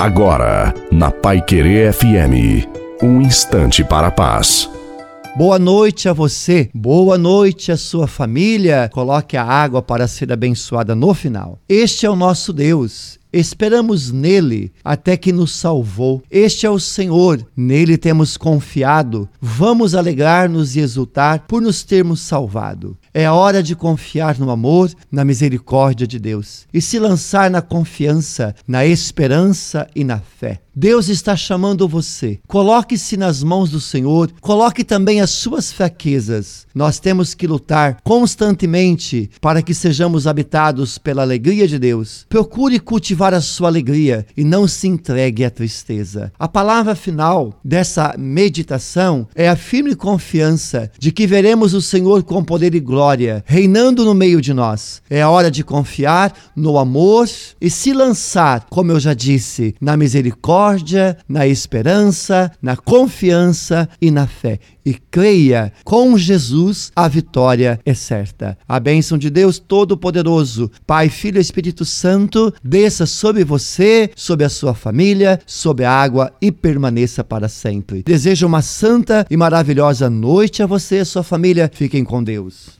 Agora, na Pai Querer FM, um instante para a paz. Boa noite a você, boa noite à sua família. Coloque a água para ser abençoada no final. Este é o nosso Deus. Esperamos nele até que nos salvou. Este é o Senhor, nele temos confiado. Vamos alegrar-nos e exultar por nos termos salvado. É hora de confiar no amor, na misericórdia de Deus e se lançar na confiança, na esperança e na fé. Deus está chamando você. Coloque-se nas mãos do Senhor, coloque também as suas fraquezas. Nós temos que lutar constantemente para que sejamos habitados pela alegria de Deus. Procure cultivar a sua alegria e não se entregue à tristeza. A palavra final dessa meditação é a firme confiança de que veremos o Senhor com poder e glória reinando no meio de nós. É a hora de confiar no amor e se lançar, como eu já disse, na misericórdia, na esperança, na confiança e na fé. E creia, com Jesus a vitória é certa. A bênção de Deus Todo-Poderoso, Pai, Filho e Espírito Santo, desça sobre você, sobre a sua família, sobre a água e permaneça para sempre. Desejo uma santa e maravilhosa noite a você e a sua família. Fiquem com Deus.